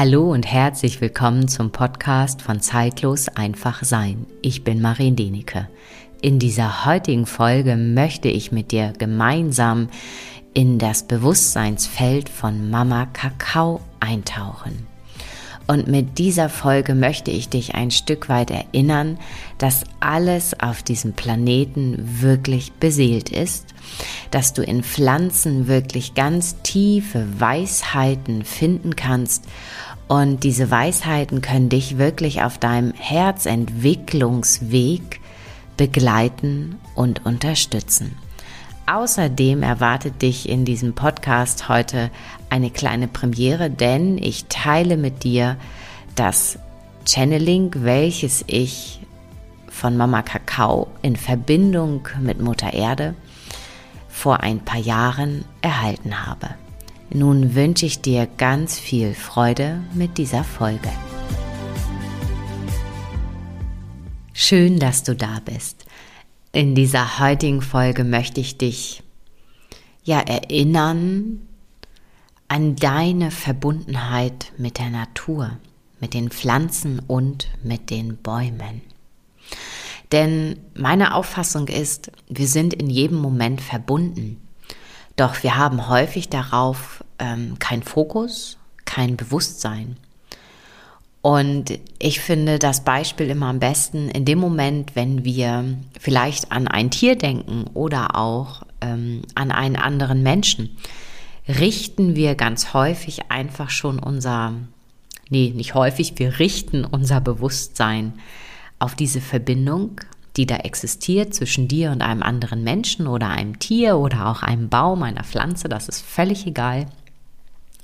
Hallo und herzlich willkommen zum Podcast von Zeitlos einfach sein. Ich bin Marien Denike. In dieser heutigen Folge möchte ich mit dir gemeinsam in das Bewusstseinsfeld von Mama Kakao eintauchen. Und mit dieser Folge möchte ich dich ein Stück weit erinnern, dass alles auf diesem Planeten wirklich beseelt ist, dass du in Pflanzen wirklich ganz tiefe Weisheiten finden kannst und diese Weisheiten können dich wirklich auf deinem Herzentwicklungsweg begleiten und unterstützen. Außerdem erwartet dich in diesem Podcast heute eine kleine Premiere, denn ich teile mit dir das Channeling, welches ich von Mama Kakao in Verbindung mit Mutter Erde vor ein paar Jahren erhalten habe. Nun wünsche ich dir ganz viel Freude mit dieser Folge. Schön, dass du da bist. In dieser heutigen Folge möchte ich dich ja erinnern an deine Verbundenheit mit der Natur, mit den Pflanzen und mit den Bäumen. Denn meine Auffassung ist, wir sind in jedem Moment verbunden. Doch wir haben häufig darauf ähm, keinen Fokus, kein Bewusstsein. Und ich finde das Beispiel immer am besten in dem Moment, wenn wir vielleicht an ein Tier denken oder auch ähm, an einen anderen Menschen, richten wir ganz häufig einfach schon unser, nee, nicht häufig, wir richten unser Bewusstsein auf diese Verbindung, die da existiert zwischen dir und einem anderen Menschen oder einem Tier oder auch einem Baum, einer Pflanze, das ist völlig egal.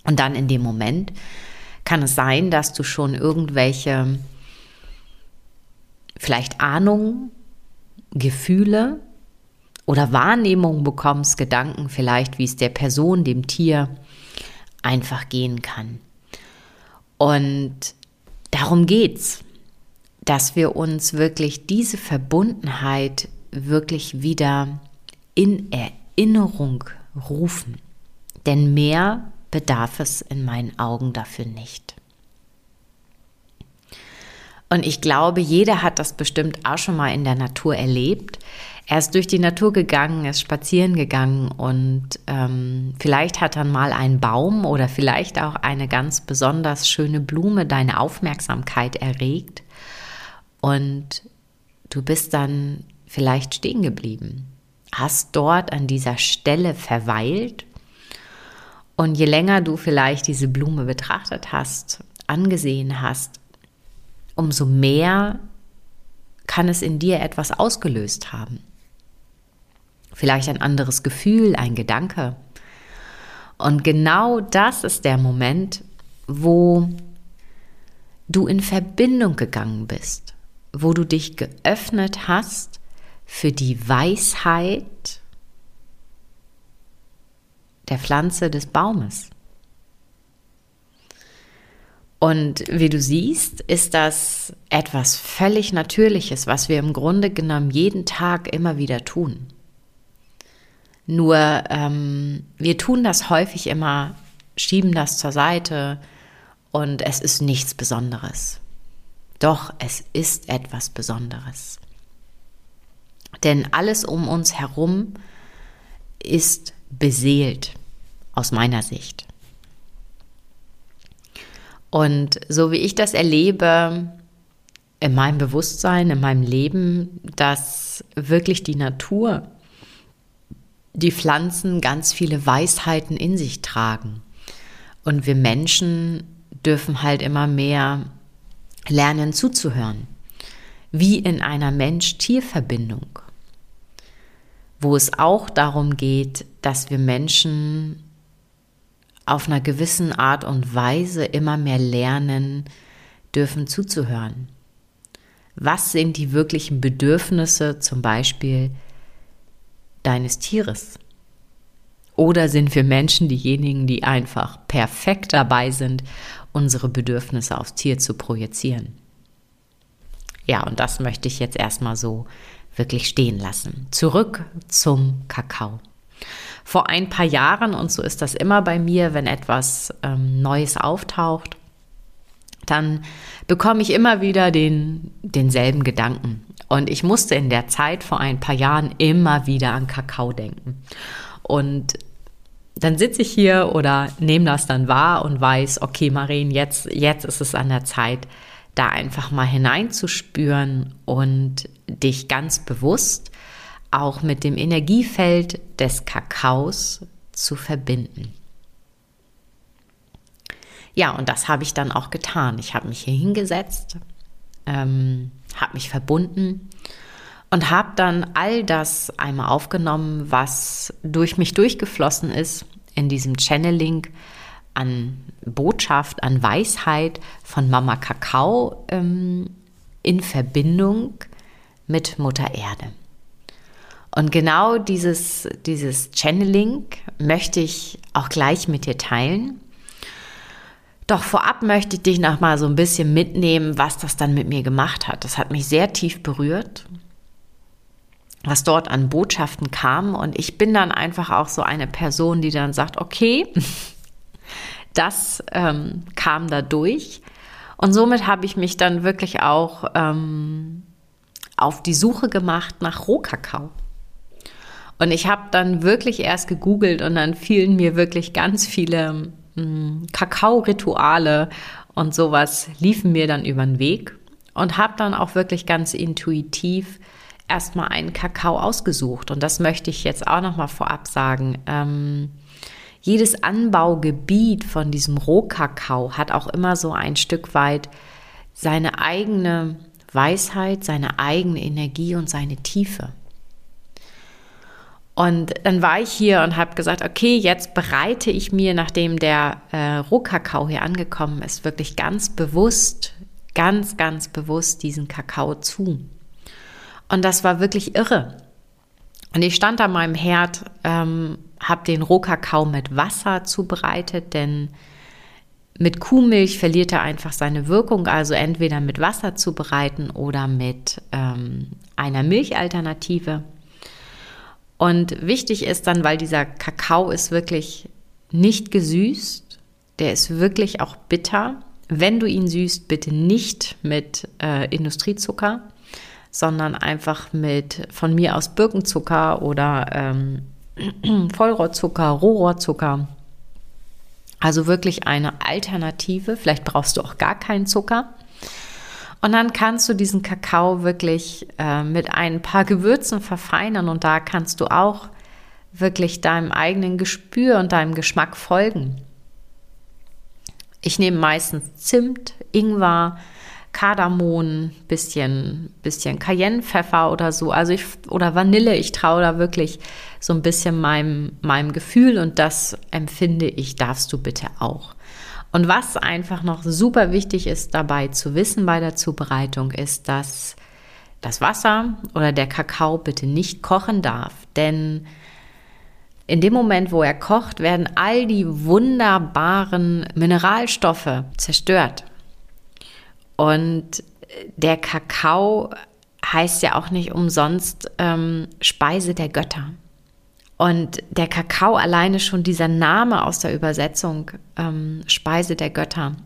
Und dann in dem Moment kann es sein, dass du schon irgendwelche vielleicht Ahnungen, Gefühle oder Wahrnehmungen bekommst, Gedanken vielleicht, wie es der Person, dem Tier einfach gehen kann. Und darum geht's dass wir uns wirklich diese Verbundenheit wirklich wieder in Erinnerung rufen. Denn mehr bedarf es in meinen Augen dafür nicht. Und ich glaube, jeder hat das bestimmt auch schon mal in der Natur erlebt. Er ist durch die Natur gegangen, ist spazieren gegangen und ähm, vielleicht hat dann mal ein Baum oder vielleicht auch eine ganz besonders schöne Blume deine Aufmerksamkeit erregt und du bist dann vielleicht stehen geblieben, hast dort an dieser Stelle verweilt und je länger du vielleicht diese Blume betrachtet hast, angesehen hast, umso mehr kann es in dir etwas ausgelöst haben. Vielleicht ein anderes Gefühl, ein Gedanke. Und genau das ist der Moment, wo du in Verbindung gegangen bist wo du dich geöffnet hast für die Weisheit der Pflanze des Baumes. Und wie du siehst, ist das etwas völlig Natürliches, was wir im Grunde genommen jeden Tag immer wieder tun. Nur ähm, wir tun das häufig immer, schieben das zur Seite und es ist nichts Besonderes. Doch es ist etwas Besonderes. Denn alles um uns herum ist beseelt, aus meiner Sicht. Und so wie ich das erlebe in meinem Bewusstsein, in meinem Leben, dass wirklich die Natur, die Pflanzen ganz viele Weisheiten in sich tragen. Und wir Menschen dürfen halt immer mehr lernen zuzuhören, wie in einer Mensch-Tier-Verbindung, wo es auch darum geht, dass wir Menschen auf einer gewissen Art und Weise immer mehr lernen dürfen zuzuhören. Was sind die wirklichen Bedürfnisse zum Beispiel deines Tieres? Oder sind wir Menschen diejenigen, die einfach perfekt dabei sind, unsere Bedürfnisse aufs Tier zu projizieren? Ja, und das möchte ich jetzt erstmal so wirklich stehen lassen. Zurück zum Kakao. Vor ein paar Jahren, und so ist das immer bei mir, wenn etwas ähm, Neues auftaucht, dann bekomme ich immer wieder den, denselben Gedanken. Und ich musste in der Zeit vor ein paar Jahren immer wieder an Kakao denken. Und dann sitze ich hier oder nehme das dann wahr und weiß, okay, Marien, jetzt, jetzt ist es an der Zeit, da einfach mal hineinzuspüren und dich ganz bewusst auch mit dem Energiefeld des Kakaos zu verbinden. Ja, und das habe ich dann auch getan. Ich habe mich hier hingesetzt, ähm, habe mich verbunden und habe dann all das einmal aufgenommen, was durch mich durchgeflossen ist in diesem Channeling an Botschaft, an Weisheit von Mama Kakao ähm, in Verbindung mit Mutter Erde. Und genau dieses, dieses Channeling möchte ich auch gleich mit dir teilen. Doch vorab möchte ich dich noch mal so ein bisschen mitnehmen, was das dann mit mir gemacht hat. Das hat mich sehr tief berührt, was dort an Botschaften kam. Und ich bin dann einfach auch so eine Person, die dann sagt, okay, das ähm, kam da durch. Und somit habe ich mich dann wirklich auch ähm, auf die Suche gemacht nach Rohkakao. Und ich habe dann wirklich erst gegoogelt und dann fielen mir wirklich ganz viele hm, Kakao-Rituale und sowas liefen mir dann über den Weg und habe dann auch wirklich ganz intuitiv erstmal einen Kakao ausgesucht. Und das möchte ich jetzt auch nochmal vorab sagen. Ähm, jedes Anbaugebiet von diesem Rohkakao hat auch immer so ein Stück weit seine eigene Weisheit, seine eigene Energie und seine Tiefe. Und dann war ich hier und habe gesagt, okay, jetzt bereite ich mir, nachdem der äh, Rohkakao hier angekommen ist, wirklich ganz bewusst, ganz, ganz bewusst diesen Kakao zu. Und das war wirklich irre. Und ich stand an meinem Herd, ähm, habe den Rohkakao mit Wasser zubereitet, denn mit Kuhmilch verliert er einfach seine Wirkung, also entweder mit Wasser zubereiten oder mit ähm, einer Milchalternative. Und wichtig ist dann, weil dieser Kakao ist wirklich nicht gesüßt, der ist wirklich auch bitter. Wenn du ihn süßt, bitte nicht mit äh, Industriezucker, sondern einfach mit von mir aus Birkenzucker oder ähm, Vollrohrzucker, Rohrohrzucker. Also wirklich eine Alternative. Vielleicht brauchst du auch gar keinen Zucker. Und dann kannst du diesen Kakao wirklich äh, mit ein paar Gewürzen verfeinern und da kannst du auch wirklich deinem eigenen Gespür und deinem Geschmack folgen. Ich nehme meistens Zimt, Ingwer, Kardamom, bisschen, bisschen Cayennepfeffer oder so, also ich, oder Vanille. Ich traue da wirklich so ein bisschen meinem, meinem Gefühl und das empfinde ich, darfst du bitte auch. Und was einfach noch super wichtig ist dabei zu wissen bei der Zubereitung, ist, dass das Wasser oder der Kakao bitte nicht kochen darf. Denn in dem Moment, wo er kocht, werden all die wunderbaren Mineralstoffe zerstört. Und der Kakao heißt ja auch nicht umsonst ähm, Speise der Götter. Und der Kakao alleine schon dieser Name aus der Übersetzung ähm, Speise der Götter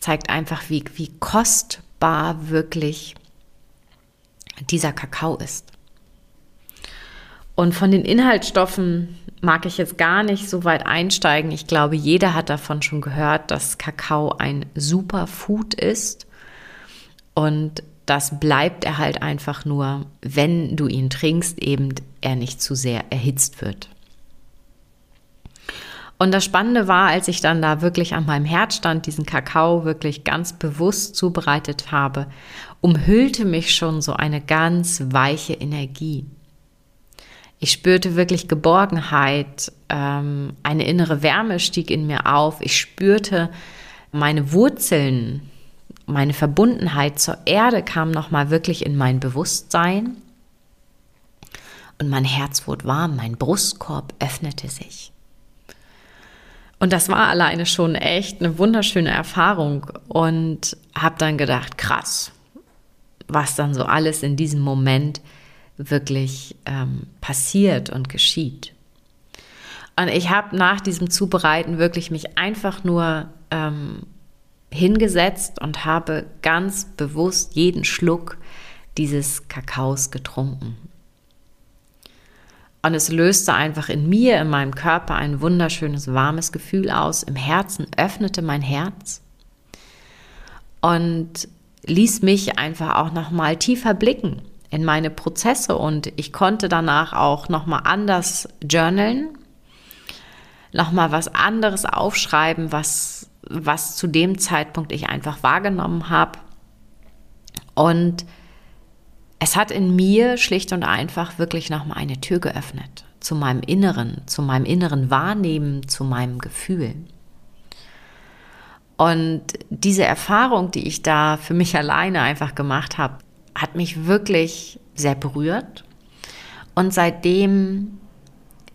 zeigt einfach, wie, wie kostbar wirklich dieser Kakao ist. Und von den Inhaltsstoffen mag ich jetzt gar nicht so weit einsteigen. Ich glaube, jeder hat davon schon gehört, dass Kakao ein Superfood ist. Und das bleibt er halt einfach nur, wenn du ihn trinkst, eben er nicht zu sehr erhitzt wird. Und das Spannende war, als ich dann da wirklich an meinem Herd stand, diesen Kakao wirklich ganz bewusst zubereitet habe, umhüllte mich schon so eine ganz weiche Energie. Ich spürte wirklich Geborgenheit, ähm, eine innere Wärme stieg in mir auf. Ich spürte meine Wurzeln meine Verbundenheit zur Erde kam nochmal wirklich in mein Bewusstsein. Und mein Herz wurde warm, mein Brustkorb öffnete sich. Und das war alleine schon echt eine wunderschöne Erfahrung und habe dann gedacht, krass, was dann so alles in diesem Moment wirklich ähm, passiert und geschieht. Und ich habe nach diesem Zubereiten wirklich mich einfach nur ähm, hingesetzt und habe ganz bewusst jeden Schluck dieses Kakaos getrunken. Und es löste einfach in mir, in meinem Körper ein wunderschönes, warmes Gefühl aus. Im Herzen öffnete mein Herz und ließ mich einfach auch noch mal tiefer blicken in meine Prozesse und ich konnte danach auch noch mal anders journalen, noch mal was anderes aufschreiben, was was zu dem Zeitpunkt ich einfach wahrgenommen habe und es hat in mir schlicht und einfach wirklich noch mal eine Tür geöffnet zu meinem Inneren, zu meinem inneren Wahrnehmen, zu meinem Gefühl. Und diese Erfahrung, die ich da für mich alleine einfach gemacht habe, hat mich wirklich sehr berührt. Und seitdem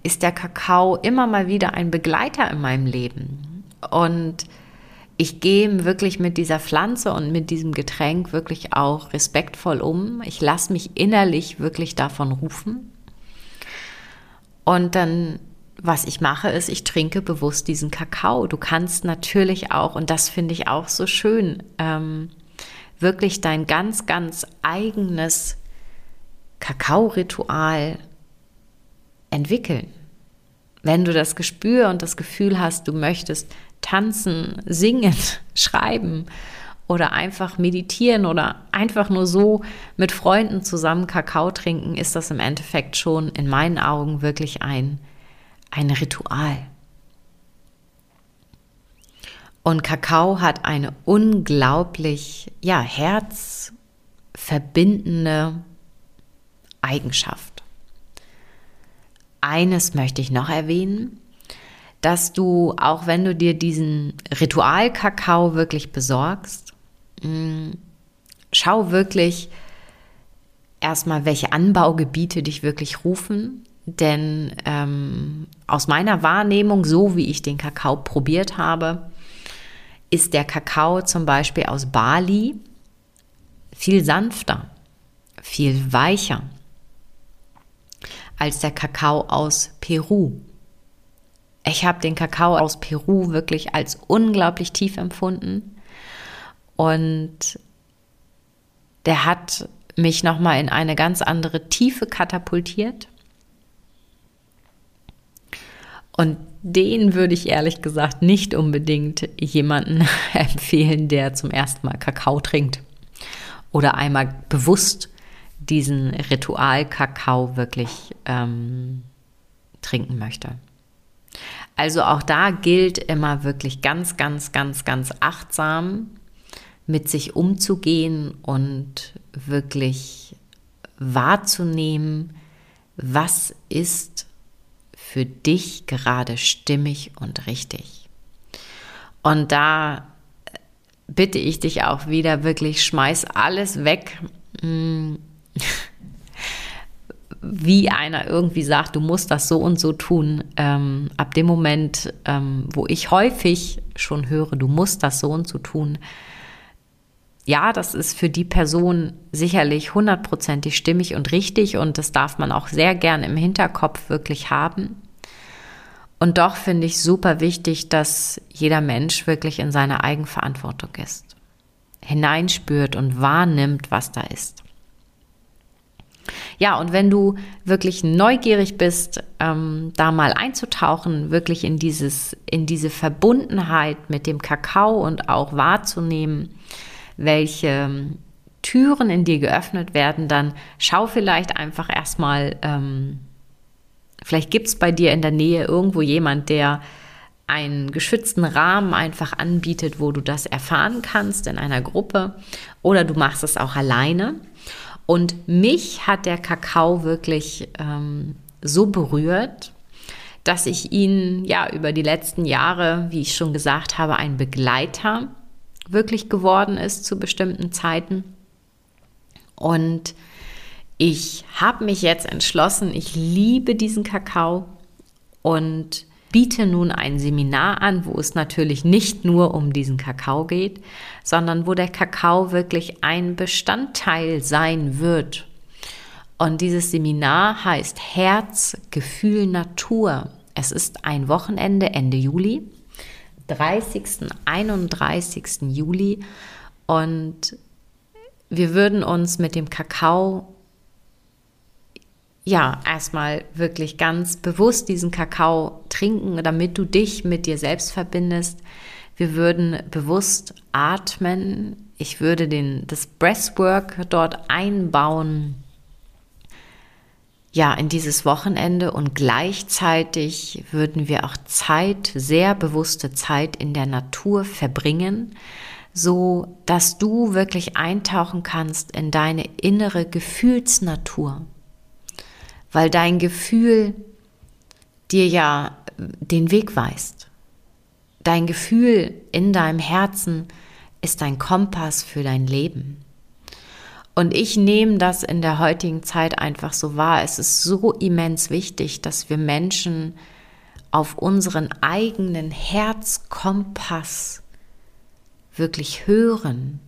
ist der Kakao immer mal wieder ein Begleiter in meinem Leben. Und ich gehe wirklich mit dieser Pflanze und mit diesem Getränk wirklich auch respektvoll um. Ich lasse mich innerlich wirklich davon rufen. Und dann was ich mache, ist, ich trinke bewusst diesen Kakao. Du kannst natürlich auch, und das finde ich auch so schön, ähm, wirklich dein ganz, ganz eigenes Kakao-Ritual entwickeln. Wenn du das Gespür und das Gefühl hast, du möchtest tanzen, singen, schreiben oder einfach meditieren oder einfach nur so mit Freunden zusammen Kakao trinken, ist das im Endeffekt schon in meinen Augen wirklich ein ein Ritual. Und Kakao hat eine unglaublich, ja, herzverbindende Eigenschaft. Eines möchte ich noch erwähnen, dass du, auch wenn du dir diesen Ritual-Kakao wirklich besorgst, mm, schau wirklich erstmal, welche Anbaugebiete dich wirklich rufen denn ähm, aus meiner Wahrnehmung, so wie ich den Kakao probiert habe, ist der Kakao zum Beispiel aus Bali viel sanfter, viel weicher als der Kakao aus Peru. Ich habe den Kakao aus Peru wirklich als unglaublich tief empfunden und der hat mich nochmal in eine ganz andere Tiefe katapultiert und den würde ich ehrlich gesagt nicht unbedingt jemanden empfehlen, der zum ersten Mal Kakao trinkt oder einmal bewusst diesen Ritual-Kakao wirklich ähm, trinken möchte. Also auch da gilt immer wirklich ganz, ganz, ganz, ganz achtsam mit sich umzugehen und wirklich wahrzunehmen, was ist für dich gerade stimmig und richtig. Und da bitte ich dich auch wieder wirklich, schmeiß alles weg. Wie einer irgendwie sagt, du musst das so und so tun. Ähm, ab dem Moment, ähm, wo ich häufig schon höre, du musst das so und so tun, ja, das ist für die Person sicherlich hundertprozentig stimmig und richtig und das darf man auch sehr gern im Hinterkopf wirklich haben. Und doch finde ich super wichtig, dass jeder Mensch wirklich in seiner Eigenverantwortung ist, hineinspürt und wahrnimmt, was da ist. Ja, und wenn du wirklich neugierig bist, ähm, da mal einzutauchen, wirklich in dieses, in diese Verbundenheit mit dem Kakao und auch wahrzunehmen, welche ähm, Türen in dir geöffnet werden, dann schau vielleicht einfach erstmal, ähm, vielleicht gibt es bei dir in der Nähe irgendwo jemand, der einen geschützten Rahmen einfach anbietet, wo du das erfahren kannst in einer Gruppe oder du machst es auch alleine. Und mich hat der Kakao wirklich ähm, so berührt, dass ich ihn ja über die letzten Jahre, wie ich schon gesagt habe, ein Begleiter wirklich geworden ist zu bestimmten Zeiten. Und ich habe mich jetzt entschlossen, ich liebe diesen Kakao und biete nun ein Seminar an, wo es natürlich nicht nur um diesen Kakao geht, sondern wo der Kakao wirklich ein Bestandteil sein wird. Und dieses Seminar heißt Herz, Gefühl, Natur. Es ist ein Wochenende Ende Juli 30., 31. Juli und wir würden uns mit dem Kakao ja, erstmal wirklich ganz bewusst diesen Kakao trinken, damit du dich mit dir selbst verbindest. Wir würden bewusst atmen. Ich würde den, das Breathwork dort einbauen. Ja, in dieses Wochenende und gleichzeitig würden wir auch Zeit, sehr bewusste Zeit in der Natur verbringen, so dass du wirklich eintauchen kannst in deine innere Gefühlsnatur weil dein Gefühl dir ja den Weg weist. Dein Gefühl in deinem Herzen ist dein Kompass für dein Leben. Und ich nehme das in der heutigen Zeit einfach so wahr. Es ist so immens wichtig, dass wir Menschen auf unseren eigenen Herzkompass wirklich hören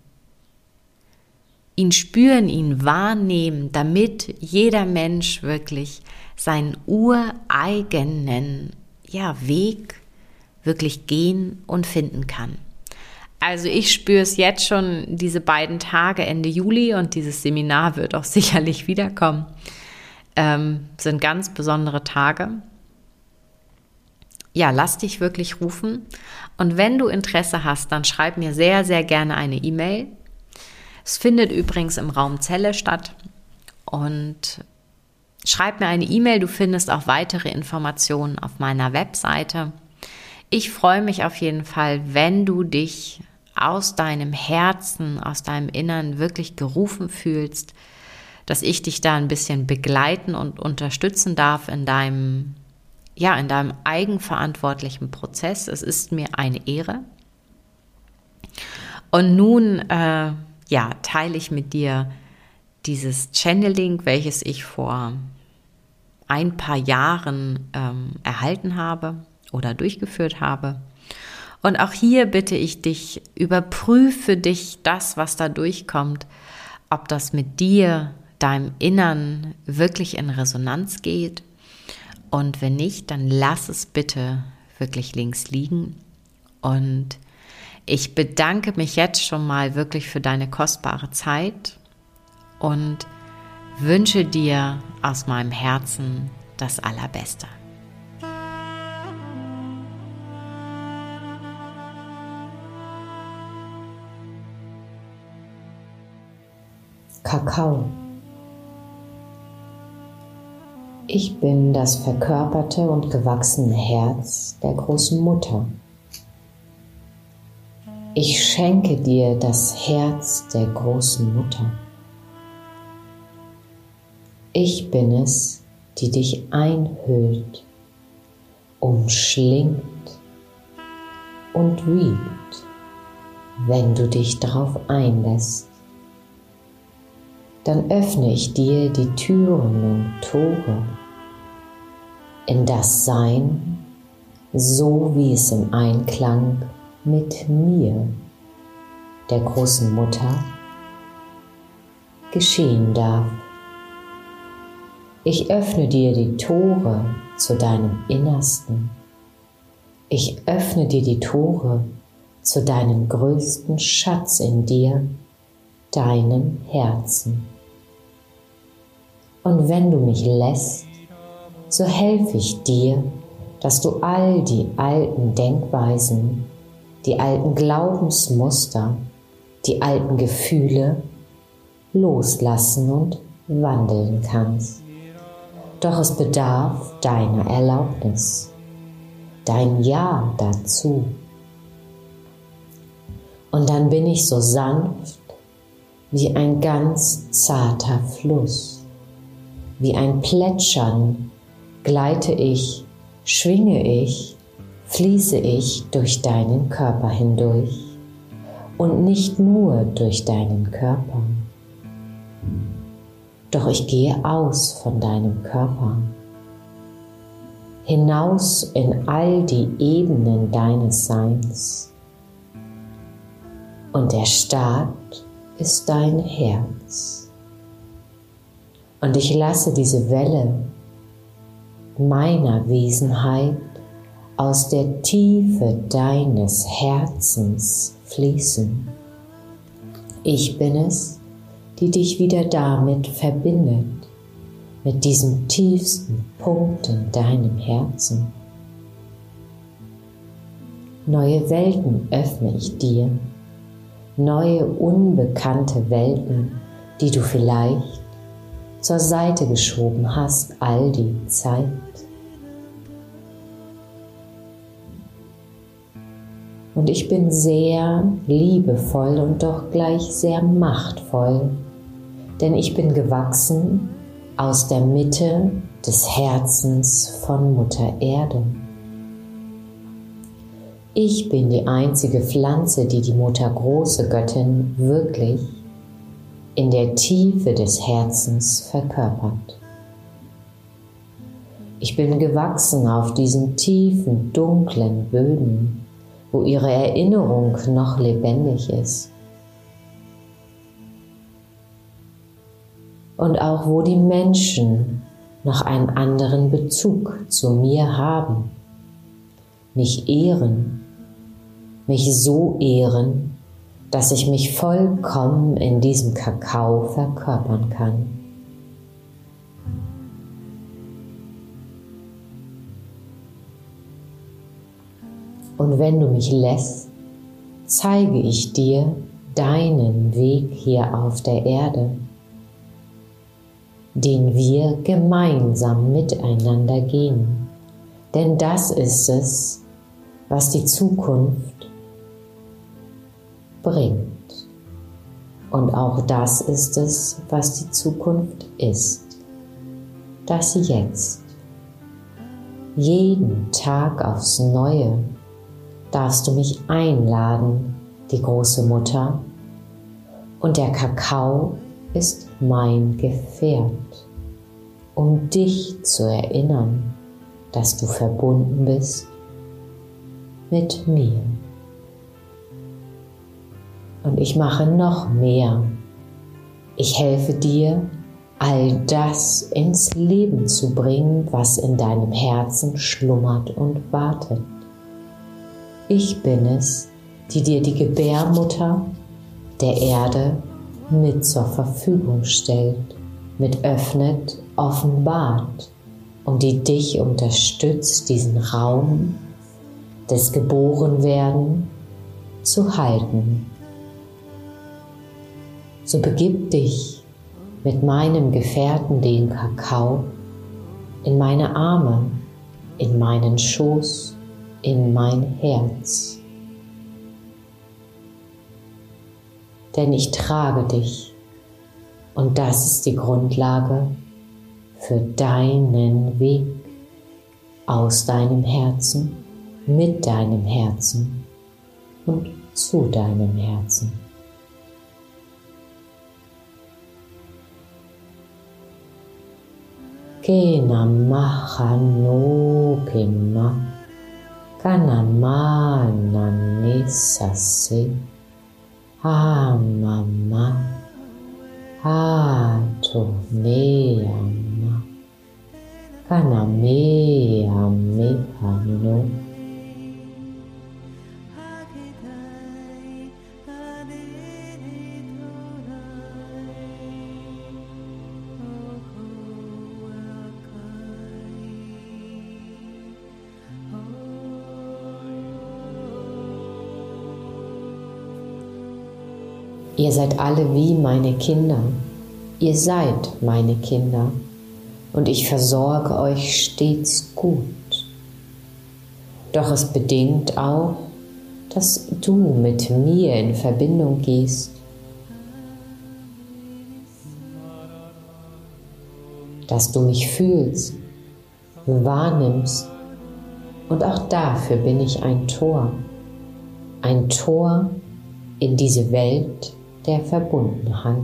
ihn spüren, ihn wahrnehmen, damit jeder Mensch wirklich seinen ureigenen ja, Weg wirklich gehen und finden kann. Also ich spüre es jetzt schon diese beiden Tage Ende Juli und dieses Seminar wird auch sicherlich wiederkommen. Ähm, sind ganz besondere Tage. Ja, lass dich wirklich rufen. Und wenn du Interesse hast, dann schreib mir sehr, sehr gerne eine E-Mail es findet übrigens im Raum Zelle statt. Und schreib mir eine E-Mail, du findest auch weitere Informationen auf meiner Webseite. Ich freue mich auf jeden Fall, wenn du dich aus deinem Herzen, aus deinem Innern wirklich gerufen fühlst, dass ich dich da ein bisschen begleiten und unterstützen darf in deinem, ja, in deinem eigenverantwortlichen Prozess. Es ist mir eine Ehre. Und nun äh, ja, teile ich mit dir dieses Channeling, welches ich vor ein paar Jahren ähm, erhalten habe oder durchgeführt habe. Und auch hier bitte ich dich, überprüfe dich das, was da durchkommt, ob das mit dir, deinem Innern wirklich in Resonanz geht. Und wenn nicht, dann lass es bitte wirklich links liegen und ich bedanke mich jetzt schon mal wirklich für deine kostbare Zeit und wünsche dir aus meinem Herzen das Allerbeste. Kakao. Ich bin das verkörperte und gewachsene Herz der großen Mutter. Ich schenke dir das Herz der großen Mutter. Ich bin es, die dich einhüllt, umschlingt und wiebt, wenn du dich darauf einlässt. Dann öffne ich dir die Türen und Tore in das Sein, so wie es im Einklang mit mir, der großen Mutter, geschehen darf. Ich öffne dir die Tore zu deinem Innersten. Ich öffne dir die Tore zu deinem größten Schatz in dir, deinem Herzen. Und wenn du mich lässt, so helfe ich dir, dass du all die alten Denkweisen die alten Glaubensmuster, die alten Gefühle loslassen und wandeln kannst. Doch es bedarf deiner Erlaubnis, dein Ja dazu. Und dann bin ich so sanft wie ein ganz zarter Fluss, wie ein Plätschern gleite ich, schwinge ich fließe ich durch deinen Körper hindurch und nicht nur durch deinen Körper. Doch ich gehe aus von deinem Körper, hinaus in all die Ebenen deines Seins. Und der Start ist dein Herz. Und ich lasse diese Welle meiner Wesenheit aus der Tiefe deines Herzens fließen. Ich bin es, die dich wieder damit verbindet, mit diesem tiefsten Punkt in deinem Herzen. Neue Welten öffne ich dir, neue unbekannte Welten, die du vielleicht zur Seite geschoben hast all die Zeit. Und ich bin sehr liebevoll und doch gleich sehr machtvoll, denn ich bin gewachsen aus der Mitte des Herzens von Mutter Erde. Ich bin die einzige Pflanze, die die Mutter große Göttin wirklich in der Tiefe des Herzens verkörpert. Ich bin gewachsen auf diesen tiefen, dunklen Böden, wo ihre Erinnerung noch lebendig ist. Und auch wo die Menschen noch einen anderen Bezug zu mir haben, mich ehren, mich so ehren, dass ich mich vollkommen in diesem Kakao verkörpern kann. Und wenn du mich lässt, zeige ich dir deinen Weg hier auf der Erde, den wir gemeinsam miteinander gehen. Denn das ist es, was die Zukunft bringt. Und auch das ist es, was die Zukunft ist. Das Jetzt. Jeden Tag aufs Neue darfst du mich einladen, die große Mutter, und der Kakao ist mein Gefährt, um dich zu erinnern, dass du verbunden bist mit mir. Und ich mache noch mehr. Ich helfe dir, all das ins Leben zu bringen, was in deinem Herzen schlummert und wartet. Ich bin es, die dir die Gebärmutter der Erde mit zur Verfügung stellt, mit öffnet, offenbart und die dich unterstützt, diesen Raum des Geborenwerden zu halten. So begib dich mit meinem Gefährten, den Kakao, in meine Arme, in meinen Schoß, in mein Herz. Denn ich trage dich und das ist die Grundlage für deinen Weg aus deinem Herzen, mit deinem Herzen und zu deinem Herzen. ke nama khanu kema Kanama nane sase. Ah mama. Ah tone ama. Kaname. Ihr seid alle wie meine Kinder. Ihr seid meine Kinder und ich versorge euch stets gut. Doch es bedingt auch, dass du mit mir in Verbindung gehst. Dass du mich fühlst, wahrnimmst und auch dafür bin ich ein Tor. Ein Tor in diese Welt, der Verbundenheit.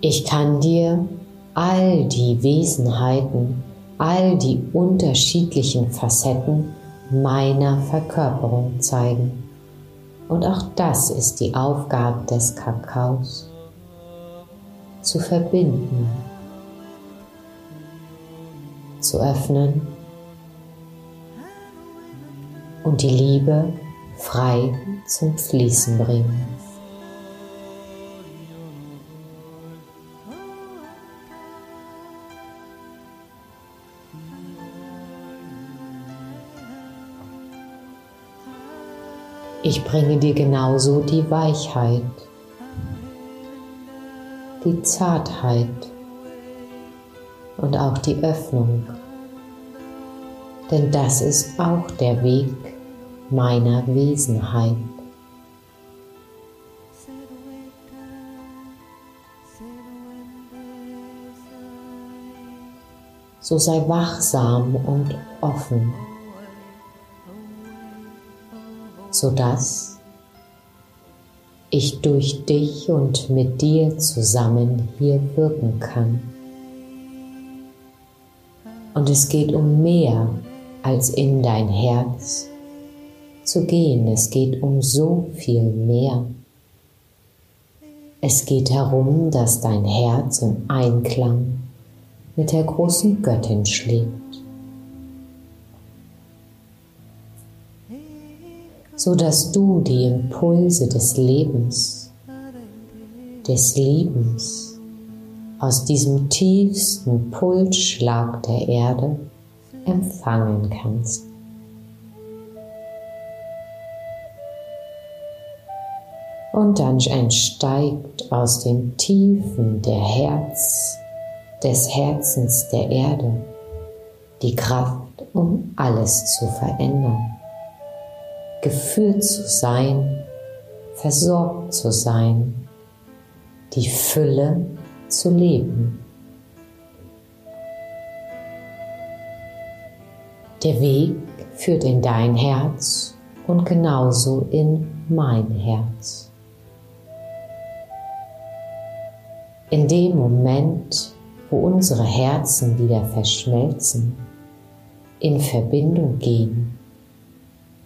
Ich kann dir all die Wesenheiten, all die unterschiedlichen Facetten meiner Verkörperung zeigen. Und auch das ist die Aufgabe des Kakaos, zu verbinden, zu öffnen und die Liebe frei zum Fließen bringen. Ich bringe dir genauso die Weichheit, die Zartheit und auch die Öffnung, denn das ist auch der Weg meiner Wesenheit. So sei wachsam und offen sodass ich durch dich und mit dir zusammen hier wirken kann. Und es geht um mehr als in dein Herz zu gehen. Es geht um so viel mehr. Es geht darum, dass dein Herz im Einklang mit der großen Göttin schlägt. so dass du die Impulse des Lebens, des Liebens aus diesem tiefsten Pulsschlag der Erde empfangen kannst. Und dann entsteigt aus den Tiefen der Herz, des Herzens der Erde die Kraft, um alles zu verändern geführt zu sein, versorgt zu sein, die Fülle zu leben. Der Weg führt in dein Herz und genauso in mein Herz. In dem Moment, wo unsere Herzen wieder verschmelzen, in Verbindung gehen,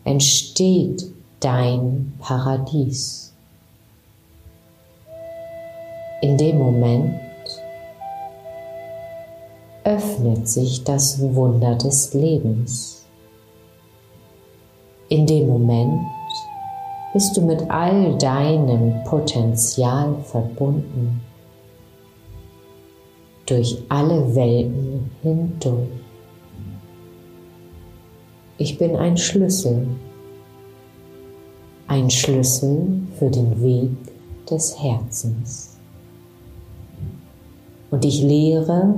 entsteht dein Paradies. In dem Moment öffnet sich das Wunder des Lebens. In dem Moment bist du mit all deinem Potenzial verbunden, durch alle Welten hindurch. Ich bin ein Schlüssel, ein Schlüssel für den Weg des Herzens. Und ich lehre,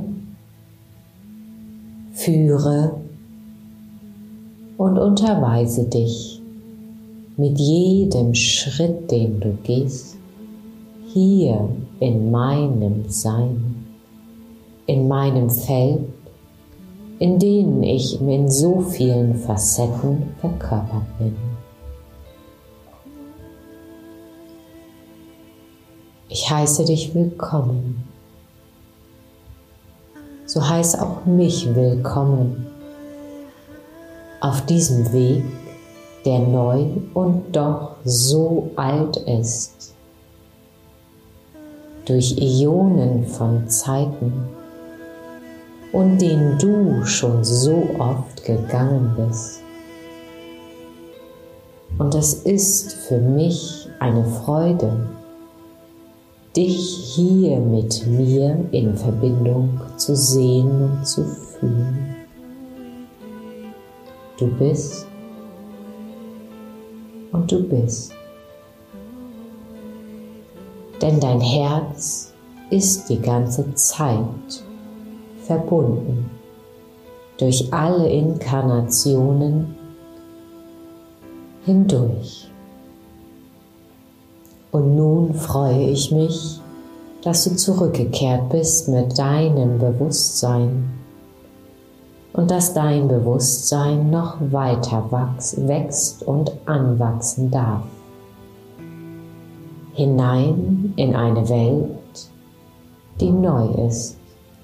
führe und unterweise dich mit jedem Schritt, den du gehst, hier in meinem Sein, in meinem Feld in denen ich in so vielen Facetten verkörpert bin. Ich heiße dich willkommen. So heiß auch mich willkommen auf diesem Weg, der neu und doch so alt ist. Durch Ionen von Zeiten und den du schon so oft gegangen bist. Und es ist für mich eine Freude, dich hier mit mir in Verbindung zu sehen und zu fühlen. Du bist und du bist. Denn dein Herz ist die ganze Zeit verbunden durch alle Inkarnationen hindurch. Und nun freue ich mich, dass du zurückgekehrt bist mit deinem Bewusstsein und dass dein Bewusstsein noch weiter wächst und anwachsen darf. Hinein in eine Welt, die neu ist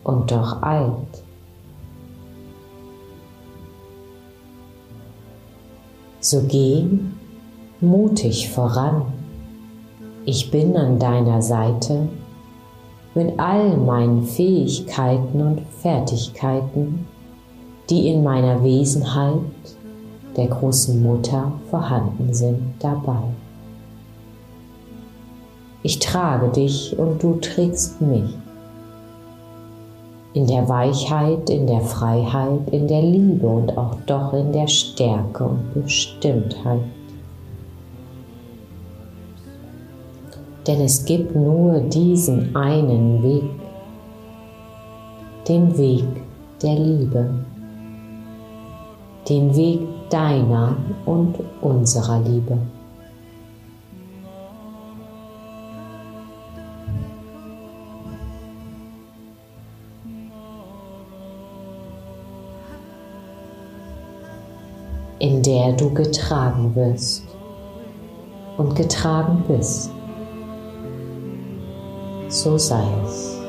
und doch alt. So geh mutig voran. Ich bin an deiner Seite mit all meinen Fähigkeiten und Fertigkeiten die in meiner Wesenheit der großen Mutter vorhanden sind, dabei. Ich trage dich und du trägst mich. In der Weichheit, in der Freiheit, in der Liebe und auch doch in der Stärke und Bestimmtheit. Denn es gibt nur diesen einen Weg, den Weg der Liebe, den Weg deiner und unserer Liebe. In der du getragen wirst und getragen bist. So sei es.